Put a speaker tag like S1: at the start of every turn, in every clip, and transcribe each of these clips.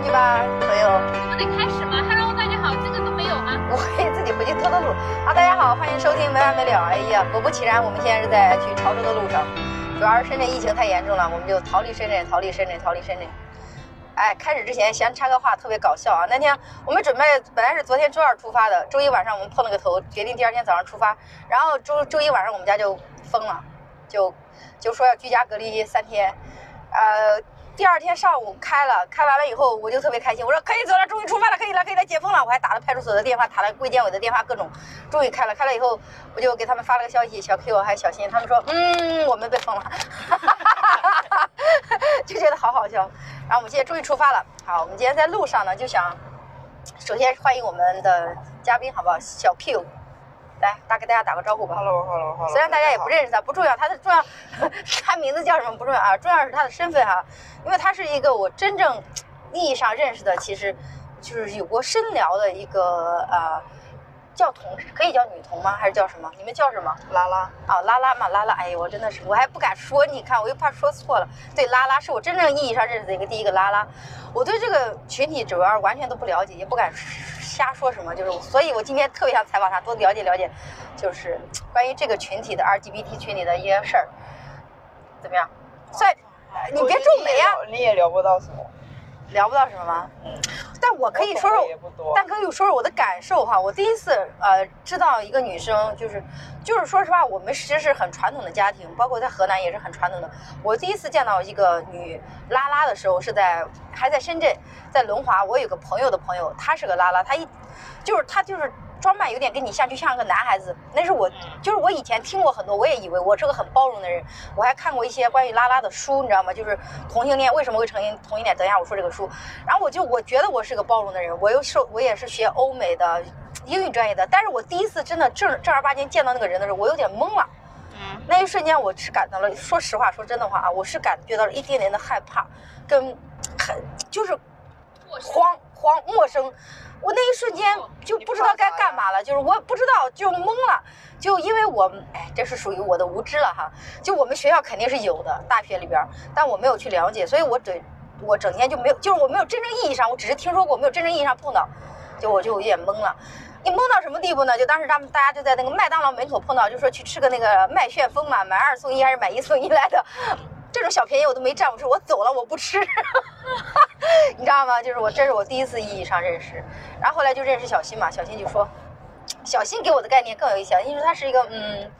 S1: 上去吧，朋友。
S2: 不得开始吗？Hello，大家好，这个都没有吗？
S1: 我可以自己回去偷偷录。啊，大家好，欢迎收听没完没了。哎呀，果不其然，我们现在是在去潮州的路上，主要是深圳疫情太严重了，我们就逃离深圳，逃离深圳，逃离深圳。哎，开始之前先插个话，特别搞笑啊！那天我们准备本来是昨天周二出发的，周一晚上我们碰了个头，决定第二天早上出发。然后周周一晚上我们家就疯了，就就说要居家隔离三天。呃，第二天上午开了，开完了以后我就特别开心，我说可以走了，终于出发了，可以了，可以来解封了。我还打了派出所的电话，打了卫健委的电话，各种，终于开了。开了以后，我就给他们发了个消息，小 Q 还小新，他们说，嗯，我们被封了，就觉得好好笑。然后我们今天终于出发了。好，我们今天在路上呢，就想首先欢迎我们的嘉宾，好不好？小 Q，来，大给大家打个招呼吧。
S3: Hello，Hello，Hello。
S1: 虽然大家也不认识他，不重要，他的重要，他名字叫什么不重要啊，重要是他的身份哈、因为他是一个我真正 意义上认识的，其实就是有过深聊的一个呃，叫同事，可以叫女同吗？还是叫什么？你们叫什么？
S3: 拉拉，
S1: 啊，拉拉嘛，拉拉，哎呦，我真的是，我还不敢说，你看，我又怕说错了。对，拉拉是我真正意义上认识的一个第一个拉拉。我对这个群体主要完全都不了解，也不敢瞎说什么，就是，所以我今天特别想采访他，多了解了解，就是关于这个群体的 LGBT 群体的一些事儿，怎么样？算，呃你别皱眉啊，
S3: 你也聊不到什么。
S1: 聊不到什么吗？但我可以说说但可以说说我的感受哈。我第一次呃知道一个女生，就是就是说实话，我们其实是很传统的家庭，包括在河南也是很传统的。我第一次见到一个女拉拉的时候，是在还在深圳，在龙华。我有个朋友的朋友，她是个拉拉，她一就是他就是。装扮有点跟你像，就像个男孩子。那是我，就是我以前听过很多，我也以为我是个很包容的人。我还看过一些关于拉拉的书，你知道吗？就是同性恋为什么会成因同性恋？等一下我说这个书。然后我就我觉得我是个包容的人，我又受我也是学欧美的英语专业的，但是我第一次真的正正儿八经见到那个人的时候，我有点懵了。
S2: 嗯，
S1: 那一瞬间我是感到了，说实话，说真的话啊，我是感觉到了一点点的害怕，跟很就是慌慌陌生。我那一瞬间就不知道该干嘛了，就是我不知道就懵了，就因为我哎，这是属于我的无知了哈。就我们学校肯定是有的，大学里边，但我没有去了解，所以我对我整天就没有，就是我没有真正意义上，我只是听说过，没有真正意义上碰到，就我就有点懵了。你懵到什么地步呢？就当时他们大家就在那个麦当劳门口碰到，就说去吃个那个麦旋风嘛，买二送一还是买一送一来的，这种小便宜我都没占，我说我走了，我不吃，你知道吗？就是我这是我第一次意义上认识，然后后来就认识小新嘛，小新就说，小新给我的概念更有意思，因为他是一个嗯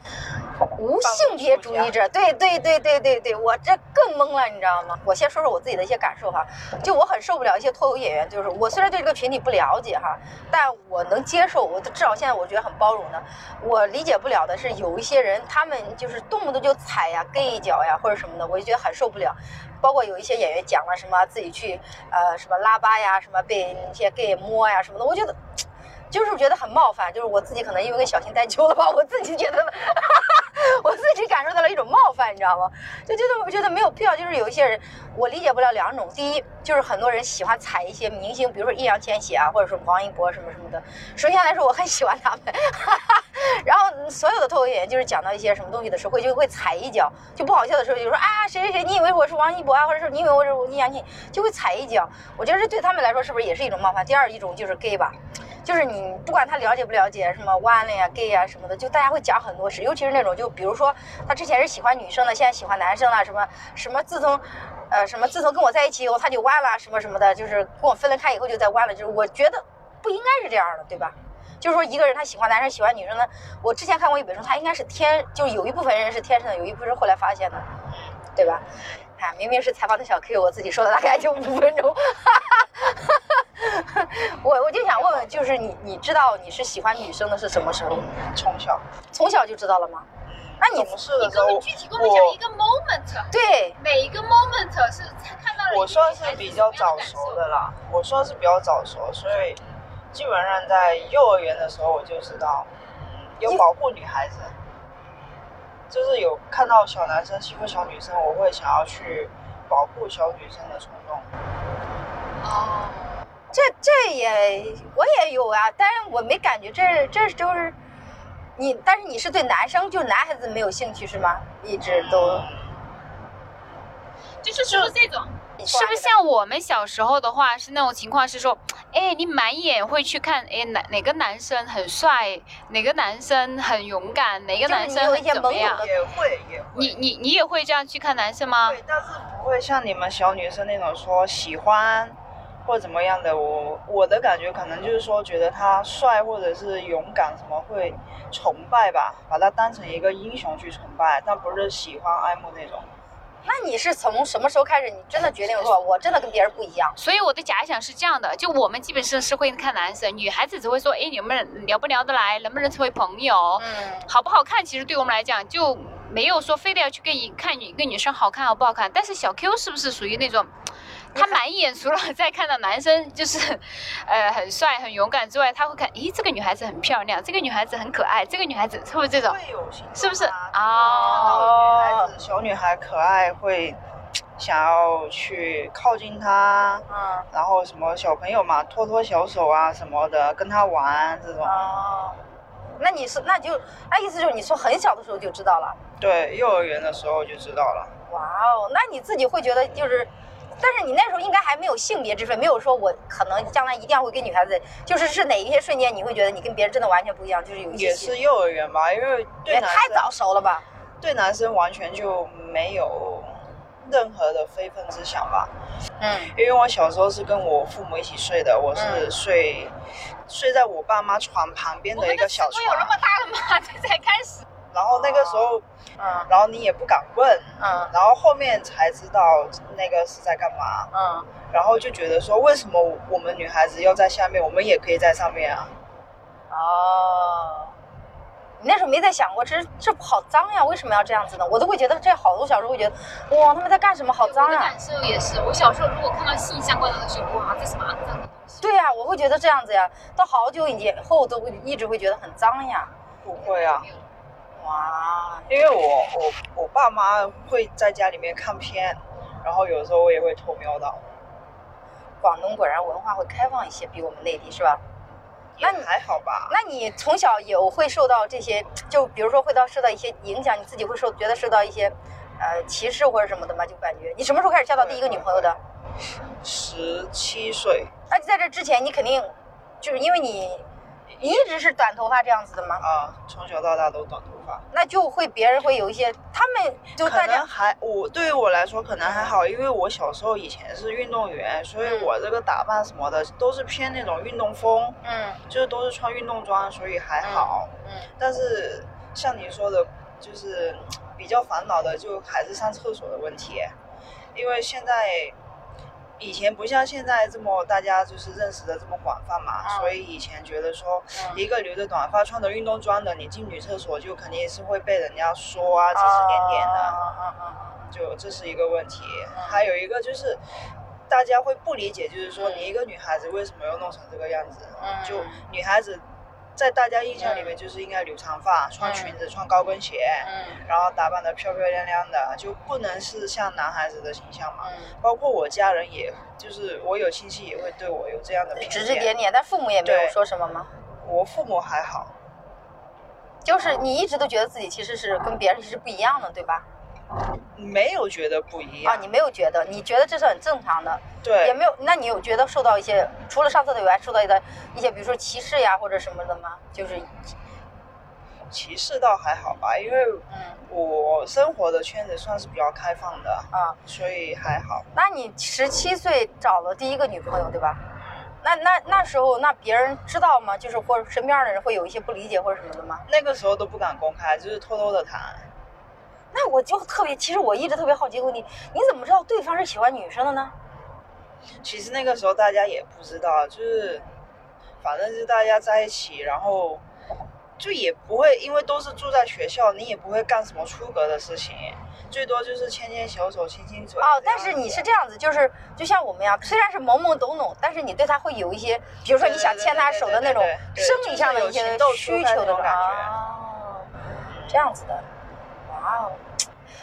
S1: 无性别主义者，对对对对对对，我这更懵了，你知道吗？我先说说我自己的一些感受哈，就我很受不了一些脱口演员，就是我虽然对这个群体不了解哈，但我能接受，我至少现在我觉得很包容的。我理解不了的是有一些人，他们就是动不动就踩呀、gay 一脚呀或者什么的，我就觉得很受不了。包括有一些演员讲了什么自己去呃什么拉巴呀，什么被那些 gay 摸呀什么的，我觉得。就是觉得很冒犯，就是我自己可能因为跟小新待久了吧，我自己觉得，我自己感受到了一种冒犯，你知道吗？就觉得我觉得没有必要，就是有一些人我理解不了两种，第一就是很多人喜欢踩一些明星，比如说易烊千玺啊，或者说王一博什么什么的。首先来说，我很喜欢他们，然后所有的脱口演员就是讲到一些什么东西的时候，会就会踩一脚，就不好笑的时候就说啊谁谁谁，你以为我是王一博啊，或者是你以为我是易烊千玺，就会踩一脚。我觉得这对他们来说是不是也是一种冒犯？第二一种就是 gay 吧。就是你不管他了解不了解什么弯了呀、gay 啊什么的，就大家会讲很多事，尤其是那种就比如说他之前是喜欢女生的，现在喜欢男生了，什么什么自从，呃什么自从跟我在一起以后他就弯了，什么什么的，就是跟我分了开以后就在弯了，就是我觉得不应该是这样的，对吧？就是说一个人他喜欢男生喜欢女生呢，我之前看过一本书，他应该是天，就是有一部分人是天生的，有一部分是后来发现的，对吧？啊，明明是采访的小 Q，我自己说的大概就五分钟。我我就想问问，就是你你知道你是喜欢女生的是什么时候？
S3: 从小
S1: 从小就知道了吗？那你
S3: 不是的时候，
S2: 你跟我们具体跟我们讲一个 moment，
S1: 对
S2: 每一个 moment 是看到
S3: 我算是比较早熟的啦，我算是比较早熟，所以基本上在幼儿园的时候我就知道，嗯，有保护女孩子，就是有看到小男生欺负小女生，我会想要去保护小女生的冲动。
S2: 哦，
S1: 这这也我也有啊，但是我没感觉这这就是你，但是你是对男生就男孩子没有兴趣是吗？一直都
S2: 就是说这种，是不是像我们小时候的话是那种情况是说，哎，你满眼会去看，哎哪哪个男生很帅，哪个男生很勇敢，哪个男生很怎么样？
S3: 也会也会。
S2: 你你你也会这样去看男生吗？
S3: 对，但是不会像你们小女生那种说喜欢或者怎么样的。我我的感觉可能就是说觉得他帅或者是勇敢什么会崇拜吧，把他当成一个英雄去崇拜，但不是喜欢爱慕那种。
S1: 那你是从什么时候开始？你真的决定说，我真的跟别人不一样？
S2: 所以我的假想是这样的：就我们基本上是会看男生，女孩子只会说，哎，你们聊不聊得来，能不能成为朋友？嗯，好不好看？其实对我们来讲，就没有说非得要去跟你看一个女生好看好不好看。但是小 Q 是不是属于那种？他满眼除了 在看到男生就是，呃，很帅很勇敢之外，他会看，咦，这个女孩子很漂亮，这个女孩子很可爱，这个女孩子是不是这种？是不是？
S3: 哦，女孩子小女孩可爱会想要去靠近她，嗯，然后什么小朋友嘛，拖拖小手啊什么的，跟她玩这种。
S1: 哦，那你是那就那意思就是你从很小的时候就知道了？
S3: 对，幼儿园的时候就知道了。
S1: 哇哦，那你自己会觉得就是。但是你那时候应该还没有性别之分，没有说我可能将来一定要会跟女孩子，就是是哪一些瞬间你会觉得你跟别人真的完全不一样，就是有一些
S3: 也是幼儿园吧，因为对
S1: 太早熟了吧，
S3: 对男生完全就没有任何的非分之想吧。嗯，因为我小时候是跟我父母一起睡的，我是睡睡在我爸妈床旁边的一个小床。
S2: 有那么大了吗？这 才开始。
S3: 然后那个时候，嗯，然后你也不敢问，嗯，然后后面才知道那个是在干嘛，嗯，然后就觉得说，为什么我们女孩子要在下面，我们也可以在上面啊？
S1: 哦，你那时候没在想过，这这好脏呀，为什么要这样子呢？我都会觉得这好多小时候会觉得，哇，他们在干什么？好脏呀！
S2: 感受也是，我小时候如果看到性相关的东西，哇，这什么脏的东西？
S1: 对呀，我会觉得这样子呀，到好久以后都会一直会觉得很脏呀。
S3: 不会啊。哇，因为我我我爸妈会在家里面看片，然后有时候我也会偷瞄到。
S1: 广东果然文化会开放一些，比我们内地是吧？
S3: 那你还好吧？
S1: 那你从小有会受到这些，就比如说会到受到一些影响，你自己会受觉得受到一些呃歧视或者什么的吗？就感觉你什么时候开始交到第一个女朋友的？
S3: 十七岁。
S1: 那在这之前，你肯定就是因为你。你一直是短头发这样子的吗？
S3: 啊，从小到大都短头发。
S1: 那就会别人会有一些，他们就大家
S3: 还我对于我来说可能还好，因为我小时候以前是运动员，所以我这个打扮什么的都是偏那种运动风，嗯，就是都是穿运动装，所以还好。嗯。但是像你说的，就是比较烦恼的，就还是上厕所的问题，因为现在。以前不像现在这么大家就是认识的这么广泛嘛，所以以前觉得说一个留着短发穿着运动装的，你进女厕所就肯定是会被人家说啊指指点点的，就这是一个问题。还有一个就是大家会不理解，就是说你一个女孩子为什么要弄成这个样子？就女孩子。在大家印象里面，就是应该留长发、穿裙子、穿高跟鞋，然后打扮的漂漂亮亮的，就不能是像男孩子的形象嘛。包括我家人，也就是我有亲戚也会对我有这样的
S1: 指指点点，但父母也没有说什么吗？
S3: 我父母还好，
S1: 就是你一直都觉得自己其实是跟别人其实不一样的，对吧？
S3: 没有觉得不一样
S1: 啊，你没有觉得，你觉得这是很正常的，
S3: 对，
S1: 也没有。那你有觉得受到一些除了上厕所以外，受到一些一些，比如说歧视呀或者什么的吗？就是
S3: 歧视倒还好吧，因为我生活的圈子算是比较开放的啊，所以还好。
S1: 那你十七岁找了第一个女朋友对吧？那那那时候那别人知道吗？就是或者身边的人会有一些不理解或者什么的吗？
S3: 那个时候都不敢公开，就是偷偷的谈。
S1: 那我就特别，其实我一直特别好奇一个问题，你怎么知道对方是喜欢女生的呢？
S3: 其实那个时候大家也不知道，就是，反正是大家在一起，然后就也不会，因为都是住在学校，你也不会干什么出格的事情，最多就是牵牵小手、亲亲嘴。
S1: 哦，但是你是这样子，就是就像我们一样，虽然是懵懵懂懂，但是你对他会有一些，比如说你想牵他手的那种生理上的一些需求的
S3: 感觉。
S1: 哦，这样子的。哇哦，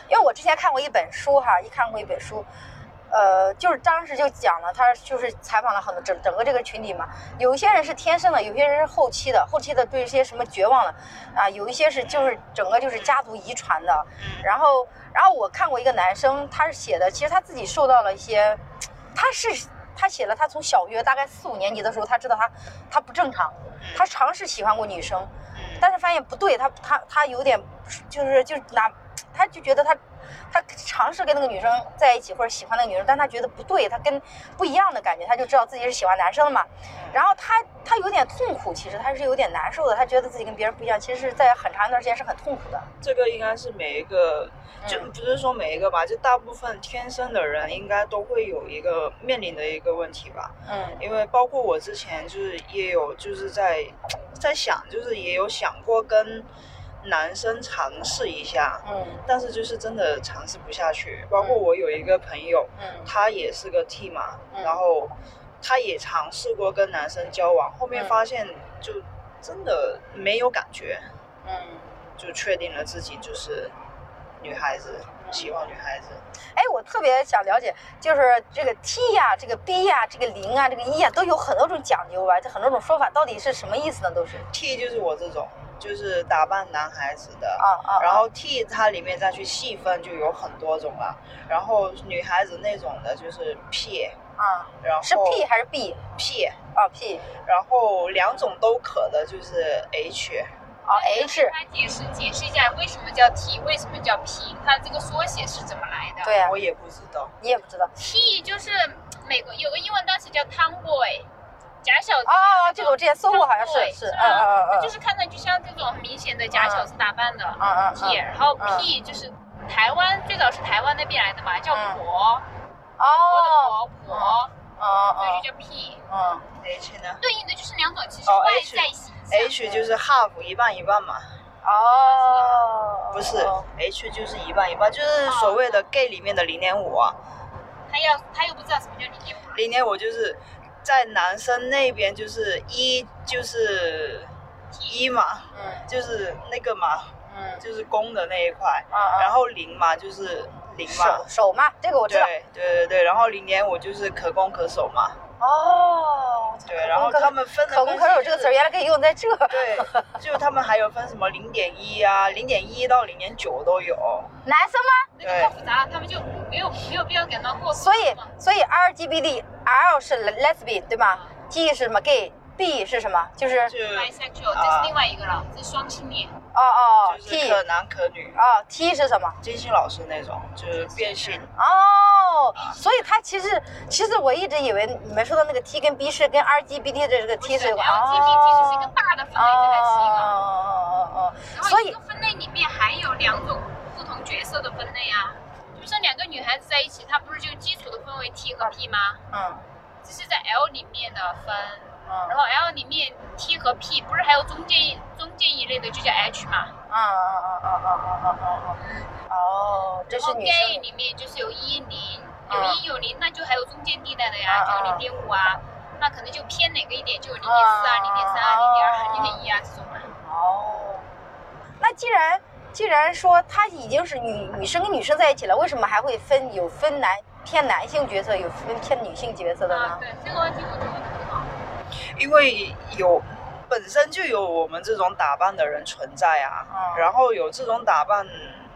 S1: 因为我之前看过一本书哈，一看过一本书，呃，就是当时就讲了，他就是采访了很多整整个这个群体嘛，有一些人是天生的，有些人是后期的，后期的对一些什么绝望了啊，有一些是就是整个就是家族遗传的，然后然后我看过一个男生，他是写的，其实他自己受到了一些，他是他写了，他从小学大概四五年级的时候，他知道他他不正常，他尝试喜欢过女生，但是发现不对，他他他有点就是就拿，他就觉得他。他尝试跟那个女生在一起，或者喜欢那个女生，但他觉得不对，他跟不一样的感觉，他就知道自己是喜欢男生了嘛。然后他他有点痛苦，其实他是有点难受的，他觉得自己跟别人不一样，其实是在很长一段时间是很痛苦的。
S3: 这个应该是每一个，就不是说每一个吧，就大部分天生的人应该都会有一个面临的一个问题吧。嗯，因为包括我之前就是也有就是在在想，就是也有想过跟。男生尝试一下，嗯，但是就是真的尝试不下去。包括我有一个朋友，嗯，他也是个 T 嘛，然后他也尝试过跟男生交往，后面发现就真的没有感觉，嗯，就确定了自己就是女孩子，喜欢女孩子。
S1: 哎，我特别想了解，就是这个 T 呀，这个 B 呀，这个零啊，这个一啊，都有很多种讲究吧？这很多种说法，到底是什么意思呢？都是
S3: T 就是我这种。就是打扮男孩子的，啊啊，然后 T 它里面再去细分就有很多种了，然后女孩子那种的就是 P，啊，然后
S1: 是 P 还是 B？P，啊 P，
S3: 然后两种都可的就是 H，
S1: 啊 H。
S2: 他解释解释一下为什么叫 T，为什么叫 P，它这个缩写是怎么来的？
S1: 对啊，
S3: 我也不知道，
S1: 你也不知道。
S2: T 就是美国有个英文单词叫 Tomboy。假小子
S1: 哦，这个我之前搜过，好像是是，嗯嗯
S2: 嗯，就是看上去像这种很明显的假小子打扮的，嗯嗯 T，然后 P 就是台湾最早是台湾那边来的嘛，叫婆，哦，婆婆，哦，所以就叫 P，
S3: 嗯，H 呢？
S2: 对应的就是两种，其实外在形象
S3: ，H 就是 half 一半一半嘛，
S1: 哦，
S3: 不是，H 就是一半一半，就是所谓的 gay 里面的零点五啊，
S2: 他要他又不知道什么叫零点五，
S3: 零点五就是。在男生那边就是一就是一。嘛，嗯，就是那个嘛，嗯，就是攻的那一块，嗯然后零嘛就是零嘛，
S1: 手手嘛，这个我知道，
S3: 对对对对，然后零点五就是可攻可守嘛。
S1: 哦，
S3: 对，然后他们分的
S1: 可攻可守这个词原来可以用在这。
S3: 对，就他们还有分什么零点一啊，零点一到零点九都有。
S1: 男生吗？
S2: 那个太复杂了，他们就没有没有必要感到过。
S1: 所以所以 LGBT，L 是 lesbian 对吗？G 是什么 gay？B 是什么？就是
S2: bisexual，这是另外一个了，这是双性恋。哦
S1: 哦
S3: ，T 可男可女。
S1: 哦，T 是什么？
S3: 金星老师那种，就是变性。
S1: 哦，所以他其实其实我一直以为你们说的那个 T 跟 B 是跟 RGBT 的这个 T 是有
S2: 关。LGBT 是一个大的分类，这还是一个。
S1: 哦哦哦哦。
S2: 所以一个分类里面还有两种不同角色的分类啊，就是两个女孩子在一起，她不是就基础的分为 T 和 P 吗？嗯。这是在 L 里面的分。然后 L 里面 T 和 P 不是还有中间中间一类的就叫 H 嘛？啊啊啊啊啊啊啊啊！
S1: 哦，这是女生。
S2: gay 里面就是有一零，有一有零，那就还有中间地带的呀，就零点五啊，那可能就偏哪个一点，就零点四啊、零点三啊、零点二、零点一啊这种嘛。
S1: 哦，那既然既然说他已经是女女生跟女生在一起了，为什么还会分有分男偏男性角色，有分偏女性角色的
S2: 呢？对，这个问题我觉得很好。
S3: 因为有本身就有我们这种打扮的人存在啊，然后有这种打扮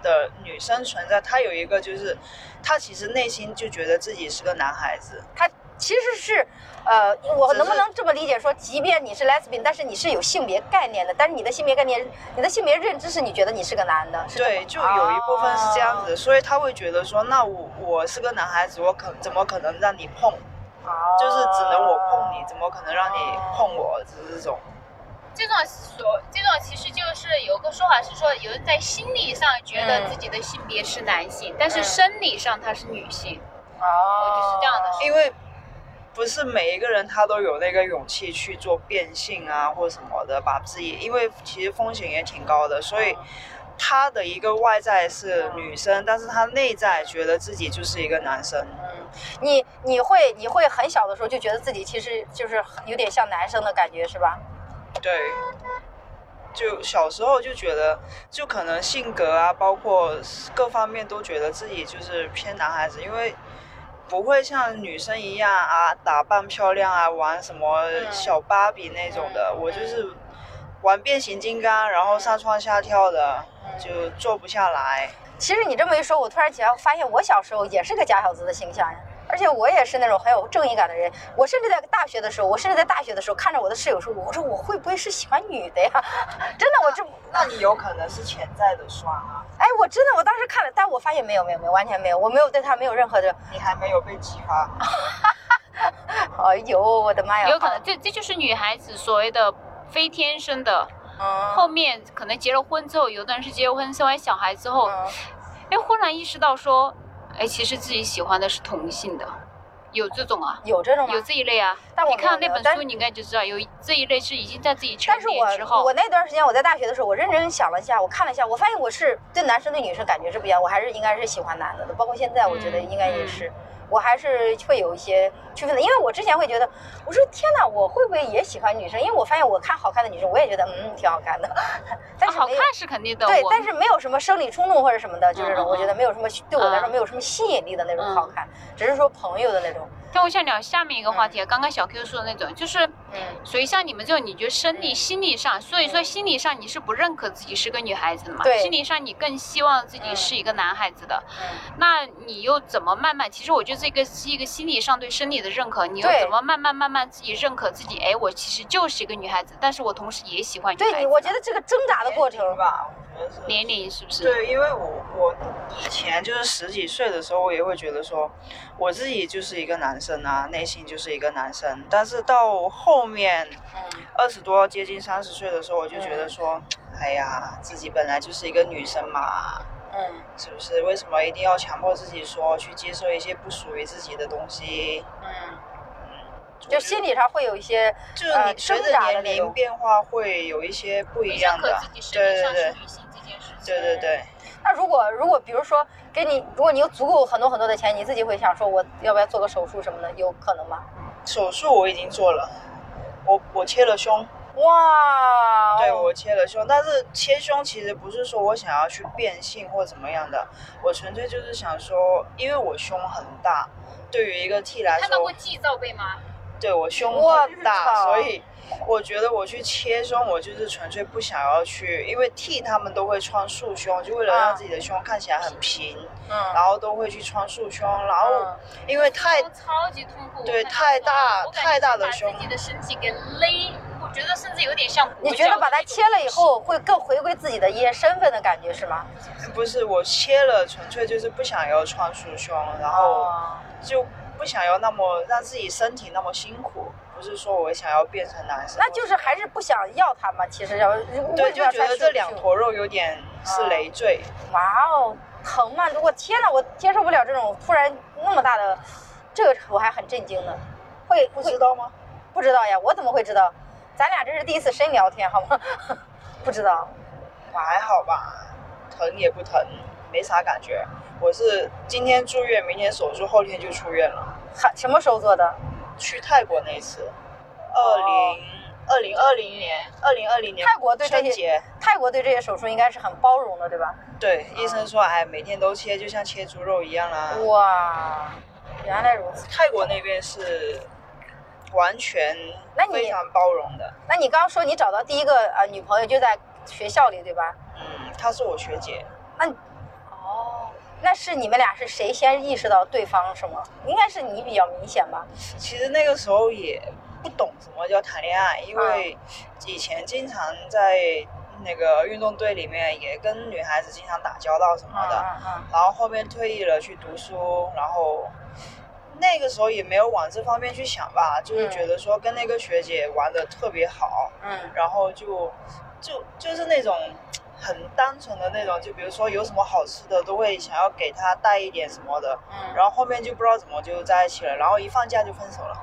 S3: 的女生存在，她有一个就是，她其实内心就觉得自己是个男孩子。
S1: 她其实是，呃，我能不能这么理解说，即便你是 lesbian，但是你是有性别概念的，但是你的性别概念，你的性别认知是你觉得你是个男的。
S3: 对，就有一部分是这样子，所以他会觉得说，那我我是个男孩子，我可怎么可能让你碰？就是只能我碰你，怎么可能让你碰我？这种，
S2: 这种所，这种其实就是有个说法是说，有人在心理上觉得自己的性别是男性，但是生理上他是女性。哦，就是这样的。
S3: 因为不是每一个人他都有那个勇气去做变性啊，或什么的，把自己，因为其实风险也挺高的，所以。他的一个外在是女生，但是他内在觉得自己就是一个男生。
S1: 嗯，你你会你会很小的时候就觉得自己其实就是有点像男生的感觉是吧？
S3: 对，就小时候就觉得，就可能性格啊，包括各方面都觉得自己就是偏男孩子，因为不会像女生一样啊，打扮漂亮啊，玩什么小芭比那种的。我就是玩变形金刚，然后上蹿下跳的，就坐不下来。
S1: 其实你这么一说，我突然起来发现，我小时候也是个假小子的形象呀。而且我也是那种很有正义感的人。我甚至在大学的时候，我甚至在大学的时候看着我的室友说：“我说我会不会是喜欢女的呀？” 真的，我这
S3: 那你有可能是潜在的双啊。
S1: 哎，我真的，我当时看了，但我发现没有，没有，没有，完全没有，我没有对他没有任何的。
S3: 你还没有被激发。
S1: 哎呦，我的妈呀！
S2: 有可能，这这就是女孩子所谓的非天生的。嗯。后面可能结了婚之后，有的人是结了婚生完小孩之后，哎，忽然意识到说。哎，其实自己喜欢的是同性的，有这种啊？
S1: 有这种
S2: 有这一类啊。但你看那本书，你应该就知道，有这一类是已经在自己成年之后。
S1: 我我那段时间我在大学的时候，我认真想了一下，我看了一下，我发现我是对男生对女生感觉是不一样，我还是应该是喜欢男的的，包括现在，我觉得应该也是。我还是会有一些区分的，因为我之前会觉得，我说天哪，我会不会也喜欢女生？因为我发现我看好看的女生，我也觉得嗯挺好看的，但是
S2: 好看是肯定的，
S1: 对，但是没有什么生理冲动或者什么的，就是我觉得没有什么对我来说没有什么吸引力的那种好看，只是说朋友的那种。
S2: 那我想聊下面一个话题，刚刚小 Q 说的那种，就是，嗯，所以像你们这种，你觉得生理、心理上，所以说心理上你是不认可自己是个女孩子的嘛？
S1: 对。
S2: 心理上你更希望自己是一个男孩子的，嗯。那你又怎么慢慢？其实我觉得这个是一个心理上对生理的认可，你又怎么慢慢慢慢自己认可自己？哎，我其实就是一个女孩子，但是我同时也喜欢女孩子。
S1: 对，我觉得这个挣扎的过程
S3: 吧。
S2: 年龄是不是？
S3: 对，因为我我以前就是十几岁的时候，我也会觉得说，我自己就是一个男生啊，内心就是一个男生。但是到后面，二十多接近三十岁的时候，我就觉得说，哎呀，自己本来就是一个女生嘛，嗯，是不是？为什么一定要强迫自己说去接受一些不属于自己的东西？嗯。
S1: 就心理上会有一些，
S3: 就是你随着年龄变化会有一些不一样的，对对对，对对对。
S1: 那如果如果比如说给你，如果你有足够很多很多的钱，你自己会想说我要不要做个手术什么的，有可能吗？
S3: 手术我已经做了，我我切了胸。
S1: 哇。
S3: 对，我切了胸，但是切胸其实不是说我想要去变性或怎么样的，我纯粹就是想说，因为我胸很大，对于一个 T 来说。
S2: 看到过 G 罩杯吗？
S3: 对我胸很大，所以我觉得我去切胸，我就是纯粹不想要去，因为 T 他们都会穿束胸，就为了让自己的胸看起来很平，嗯，然后都会去穿束胸，然后因为太
S2: 超级痛苦，
S3: 对，太大太大的胸，
S2: 把自己的身体给勒，我觉得甚至有点像。
S1: 你觉得把它切了以后会更回归自己的一些身份的感觉是吗？
S3: 不是，我切了纯粹就是不想要穿束胸，然后就。不想要那么让自己身体那么辛苦，不是说我想要变成男生，
S1: 那就是还是不想要他嘛。其实要
S3: 对，就觉得这两坨肉有点是累赘。
S1: 哇哦，疼吗？我天哪，我接受不了这种突然那么大的，这个我还很震惊呢。会
S3: 不知道吗？
S1: 不知道呀，我怎么会知道？咱俩这是第一次深聊天，好吗？不知道。
S3: 还好吧，疼也不疼，没啥感觉。我是今天住院，明天手术，后天就出院了。
S1: 还什么时候做的？
S3: 去泰国那次，二零二零二零年，二零二零年
S1: 泰国对这些泰国对这些手术应该是很包容的，对吧？
S3: 对，医生说，哎，每天都切，就像切猪肉一样啦。
S1: 哇，原来如此。
S3: 泰国那边是完全非常包容的。
S1: 那你刚刚说你找到第一个呃女朋友就在学校里，对吧？
S3: 嗯，她是我学姐。
S1: 那。那是你们俩是谁先意识到对方是吗？应该是你比较明显吧。
S3: 其实那个时候也不懂什么叫谈恋爱，因为以前经常在那个运动队里面也跟女孩子经常打交道什么的。然后后面退役了去读书，然后那个时候也没有往这方面去想吧，就是觉得说跟那个学姐玩的特别好。嗯。然后就就就是那种。很单纯的那种，就比如说有什么好吃的，都会想要给他带一点什么的。嗯。然后后面就不知道怎么就在一起了，然后一放假就分手了，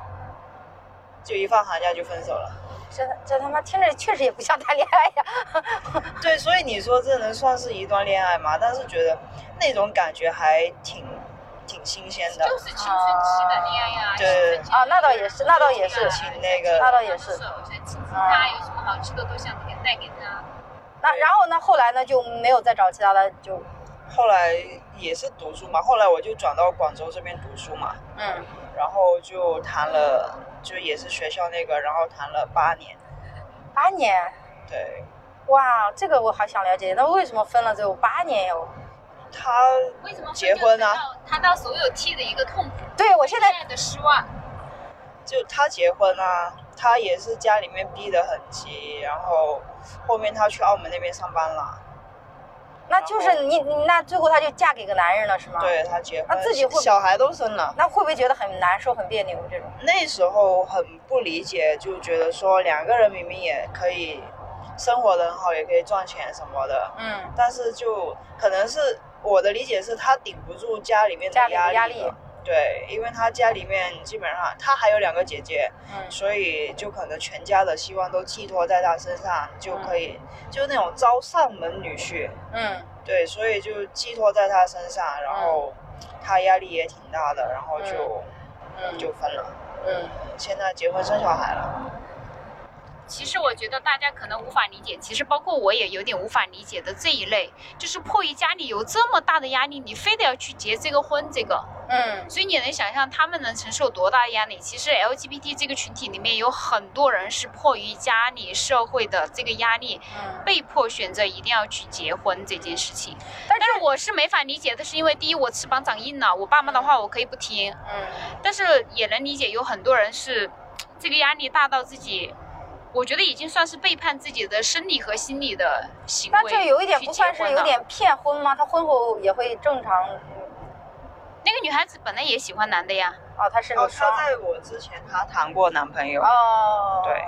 S3: 就一放寒假就分手了。
S1: 这这他妈听着确实也不像谈恋爱呀。
S3: 对，所以你说这能算是一段恋爱吗？但是觉得那种感觉还挺挺新鲜的。
S2: 就是青春期的恋爱呀。
S3: 对。
S1: 啊，那倒也是，那倒也是。
S3: 挺那个。
S1: 那倒也是。
S2: 他有什么好吃的都想带给他。
S1: 那然后呢？后来呢？就没有再找其他的，就
S3: 后来也是读书嘛，后来我就转到广州这边读书嘛，
S1: 嗯，
S3: 然后就谈了，就也是学校那个，然后谈了八年，
S1: 八年，
S3: 对
S1: 哇，这个我好想了解，那为什么分了之后八年哟？
S3: 他
S2: 为什么
S3: 结婚呢？
S2: 他到所有 T 的一个痛苦，
S1: 对我现在
S2: 现在的失望。
S3: 就他结婚啊，他也是家里面逼得很急，然后后面他去澳门那边上班了，
S1: 那就是你你那最后她就嫁给个男人了是吗？。
S3: 对他结婚，
S1: 那自己会
S3: 小孩都生了。
S1: 那会不会觉得很难受、很别扭这种？
S3: 那时候很不理解，就觉得说两个人明明也可以生活的很好，也可以赚钱什么的，
S1: 嗯，
S3: 但是就可能是我的理解是他顶不住家里面
S1: 的
S3: 压
S1: 压力
S3: 的对，因为他家里面基本上他还有两个姐姐，
S1: 嗯
S3: 所以就可能全家的希望都寄托在他身上，就可以、就那种招上门女婿，
S1: 嗯
S3: 对，所以就寄托在他身上，然后他压力也挺大的，然后就、
S1: 嗯
S3: 就分了。
S1: 嗯
S3: 现在结婚生小孩了，
S2: 其实我觉得大家可能无法理解，其实包括我也有点无法理解的这一类，就是迫于家里有这么大的压力，你非得要去结这个婚，这个，
S1: 嗯
S2: 所以你能想象他们能承受多大压力？其实 LGBT 这个群体里面有很多人是迫于家里社会的这个压力，
S1: 嗯。
S2: 被迫选择一定要去结婚这件事情。
S1: 但
S2: 但是我是没法理解的，是因为第一我翅膀长硬了，我爸妈的话我可以不听，
S1: 嗯
S2: 但是也能理解有很多人是这个压力大到自己。我觉得已经算是背叛自己的生理和心理的行为。
S1: 那这有一点不算是有点骗婚吗？他婚后也会正常
S2: 那个女孩子本来也喜欢男的呀，
S1: 哦，她是
S3: 然后
S1: 个双
S3: 她在我之前她谈过男朋友，
S1: 哦，
S3: 对，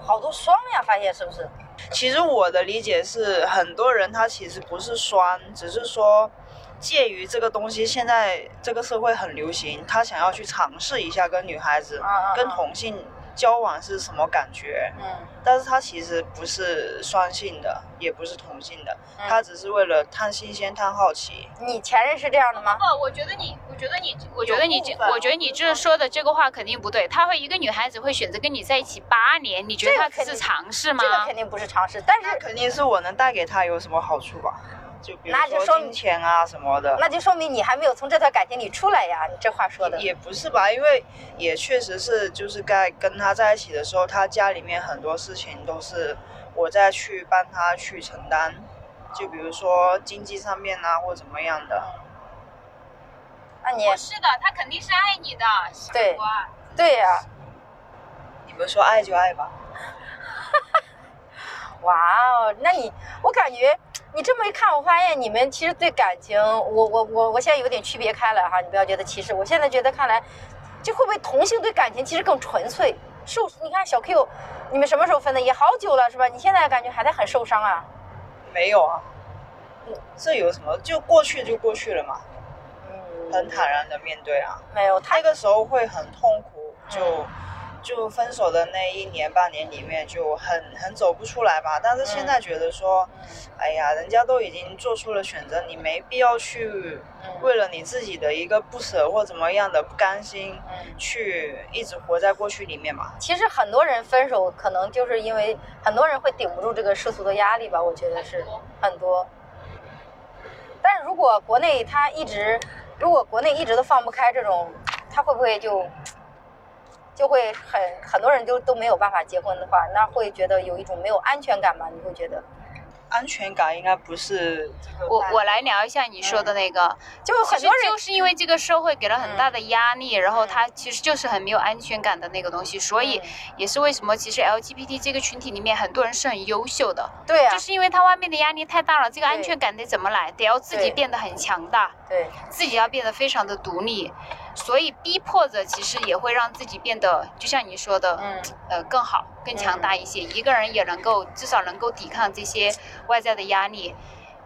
S1: 好多双呀，发现是不是？
S3: 其实我的理解是，很多人他其实不是双，只是说介于这个东西现在这个社会很流行，他想要去尝试一下跟女孩子、跟同性交往是什么感觉，
S1: 嗯
S3: 但是他其实不是双性的，也不是同性的，
S1: 嗯
S3: 他只是为了探新鲜、探好奇。
S1: 你前任是这样的吗？
S2: 不，我觉得你，我觉得你，我觉得你我觉得你这说的这个话肯定不对。他会一个女孩子会选择跟你在一起八年，你觉得她只是
S1: 这个肯定
S2: 尝试吗？
S1: 这个肯定不是尝试，但是
S3: 那肯定是我能带给他有什么好处吧？就比如
S1: 那就说
S3: 说金钱啊什么的。
S1: 那就说明你还没有从这段感情里出来呀。你这话说的，
S3: 也不是吧，因为也确实是，就是该跟他在一起的时候，他家里面很多事情都是我在去帮他去承担，就比如说经济上面啊，或怎么样的。
S1: 那你
S2: 不是的，他肯定是爱你的。
S1: 对对呀、
S3: 你们说爱就爱吧，
S1: 哇哦，那你我感觉你这么一看，我发现你们其实对感情，我我我我现在有点区别开了哈，你不要觉得歧视。我现在觉得看来，这会不会同性对感情其实更纯粹？受你看小 Q，你们什么时候分的？也好久了是吧？你现在感觉还在很受伤啊？
S3: 没有啊，这有什么？就过去就过去了嘛，
S1: 嗯，
S3: 很坦然的面对啊。
S1: 没有他
S3: 那个时候会很痛苦，就
S1: 嗯
S3: 就分手的那一年半年里面就很很走不出来吧。但是现在觉得说，哎呀，人家都已经做出了选择，你没必要去
S1: 嗯
S3: 为了你自己的一个不舍或怎么样的不甘心，
S1: 嗯
S3: 去一直活在过去里面嘛。
S1: 其实很多人分手，可能就是因为很多人会顶不住这个世俗的压力吧，我觉得是很多。但是如果国内他一直，如果国内一直都放不开这种，他会不会就就会很很多人都都没有办法结婚的话，那会觉得有一种没有安全感吗？你会觉得？
S3: 安全感应该不是这个
S2: 我我来聊一下你说的那个，
S1: 就很多人
S2: 就是因为这个社会给了很大的压力，然后他其实就是很没有安全感的那个东西，所以
S1: 嗯。
S2: 也是为什么其实 LGBT 这个群体里面很多人是很优秀的，
S1: 对啊。
S2: 就，是因为他外面的压力太大了，这个安全感得怎么来？得要自己变得很强大，
S1: 对，
S2: 自己要变得非常的独立，所以逼迫着其实也会让自己变得，就像你说的，
S1: 嗯
S2: 呃，更好、更强大一些。一个人也能够至少能够抵抗这些外在的压力。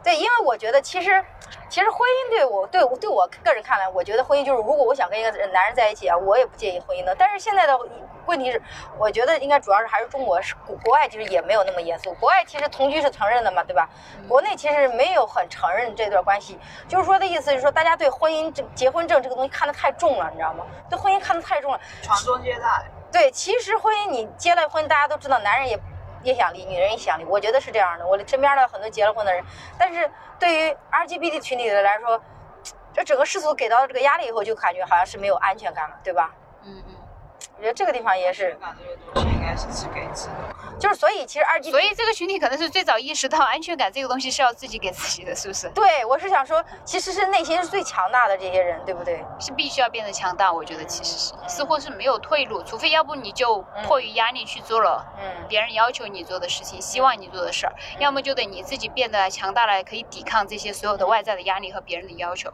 S1: 对，因为我觉得其实，其实婚姻对我对我对我个人看来，我觉得婚姻就是，如果我想跟一个男人在一起啊，我也不介意婚姻的。但是现在的问题是，我觉得应该主要是还是中国是国国外其实也没有那么严肃，国外其实同居是承认的嘛，对吧？国内其实没有很承认这段关系，就是说的意思是说，大家对婚姻这结婚证这个东西看得太重了，你知道吗？对婚姻看得太重了。
S3: 传宗接代。
S1: 对，其实婚姻你结了婚，大家都知道，男人也影响力，女人影响力，我觉得是这样的。我身边的很多结了婚的人，但是对于 R G B 的群体的来说，这整个世俗给到这个压力以后，就感觉好像是没有安全感了，对吧？
S2: 嗯嗯。
S1: 我觉得这个地方也是，
S3: 应该是自给自的。
S1: 就是所以其实二 G，
S2: 所以这个群体可能是最早意识到安全感这个东西是要自己给自己的，是不是？
S1: 对，我是想说，其实是内心是最强大的这些人，对不对？
S2: 是必须要变得强大，我觉得其实是似乎是没有退路，除非要不你就迫于压力去做了，嗯，别人要求你做的事情，希望你做的事儿，要么就得你自己变得强大了，可以抵抗这些所有的外在的压力和别人的要求。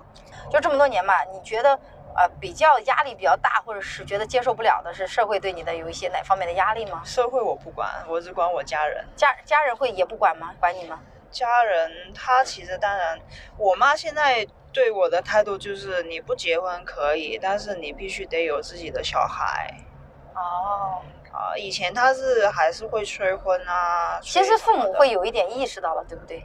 S1: 就这么多年嘛，你觉得？呃，比较压力比较大，或者是觉得接受不了的，是社会对你的有一些哪方面的压力吗？
S3: 社会我不管，我只管我家人。
S1: 家家人会也不管吗？管你吗？
S3: 家人他其实当然，我妈现在对我的态度就是，你不结婚可以，但是你必须得有自己的小孩。
S1: 哦。
S3: 啊，以前他是还是会催婚啊。
S1: 其实父母会有一点意识到了，对不对？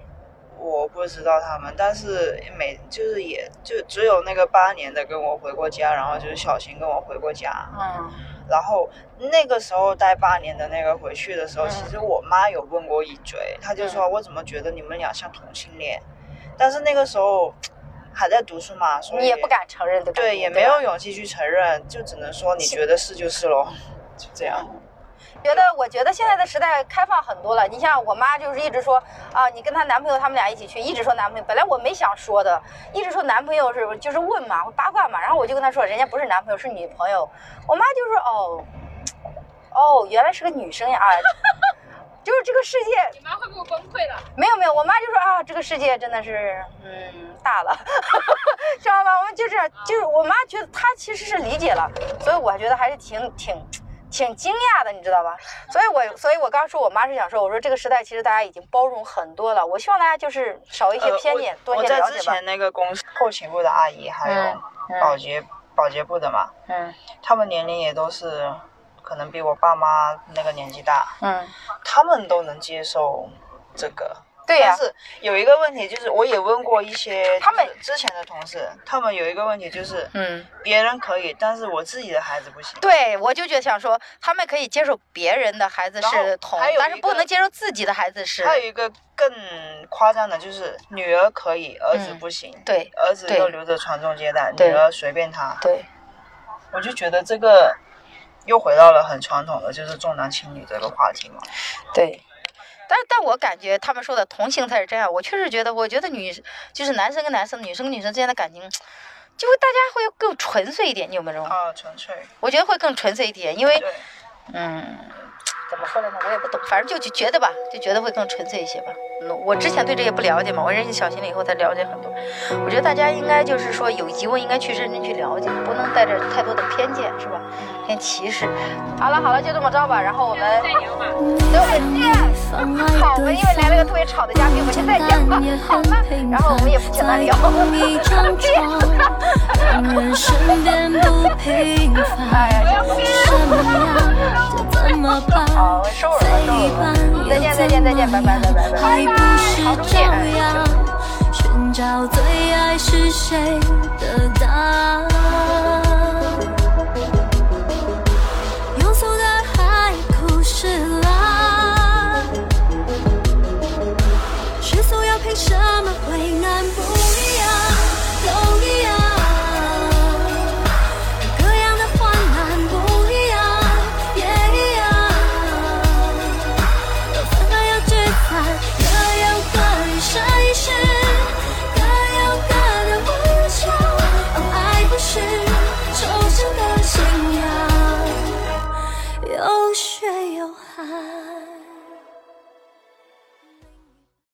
S3: 我不知道他们，但是每就是也就只有那个八年的跟我回过家，然后就是小琴跟我回过家。
S1: 嗯。
S3: 然后那个时候待八年的那个回去的时候，其实我妈有问过一嘴，她就说我怎么觉得你们俩像同性恋？但是那个时候还在读书嘛，所以
S1: 你也不敢承认，对
S3: 对，也没有勇气去承认，就只能说你觉得是就是喽，就这样。
S1: 觉得，我觉得现在的时代开放很多了。你像我妈，就是一直说啊，你跟她男朋友他们俩一起去，一直说男朋友。本来我没想说的，一直说男朋友是就是问嘛，八卦嘛。然后我就跟她说，人家不是男朋友，是女朋友。我妈就说哦，哦，原来是个女生呀啊，就是这个世界。
S2: 你妈会不会崩溃了？
S1: 没有没有，我妈就说啊，这个世界真的是嗯大了，知道吗？我们就是就是我妈觉得她其实是理解了，所以我觉得还是挺挺。挺惊讶的，你知道吧？所以，我，所以我刚说，我妈是想说，我说这个时代其实大家已经包容很多了。我希望大家就是少一些偏见，多一些了解吧。
S3: 我在之前那个公司后勤部的阿姨，还有保洁保洁部的嘛，
S1: 嗯，
S3: 他们年龄也都是可能比我爸妈那个年纪大，
S1: 嗯，
S3: 他们都能接受这个。
S1: 对呀，
S3: 但是有一个问题，就是我也问过一些
S1: 他们
S3: 之前的同事，他们有一个问题就是，
S1: 嗯，
S3: 别人可以，但是我自己的孩子不行。
S1: 对，我就觉得想说，他们可以接受别人的孩子是同，但是不能接受自己的孩子是。
S3: 还有一个更夸张的，就是女儿可以，儿子不行。
S1: 对，
S3: 儿子要留着传宗接代，女儿随便他。
S1: 对，
S3: 我就觉得这个又回到了很传统的，就是重男轻女这个话题嘛。
S1: 对。但但我感觉他们说的同性才是真爱。我确实觉得，我觉得女就是男生跟男生、女生跟女生之间的感情，就会大家会更纯粹一点。你有没有这种？
S3: 啊，纯粹。
S1: 我觉得会更纯粹一点，因为，嗯。怎么说来呢？我也不懂，反正就就觉得吧，就觉得会更纯粹一些吧。嗯，我之前对这些不了解嘛，我认识小新了以后才了解很多。我觉得大家应该就是说有疑问应该去认真去了解，不能带着太多的偏见，是吧？偏歧视。好了好了，就这么着吧。然后我们再聊吧。再见。好，我们因为来了个特别吵的嘉宾，我们先再见吧。好吗？然后我们也不简单聊。哎呀，好，我收耳了，收耳了。再见，再见，再见，拜拜，拜拜，拜拜。好，中间。寻找最爱是谁的答案？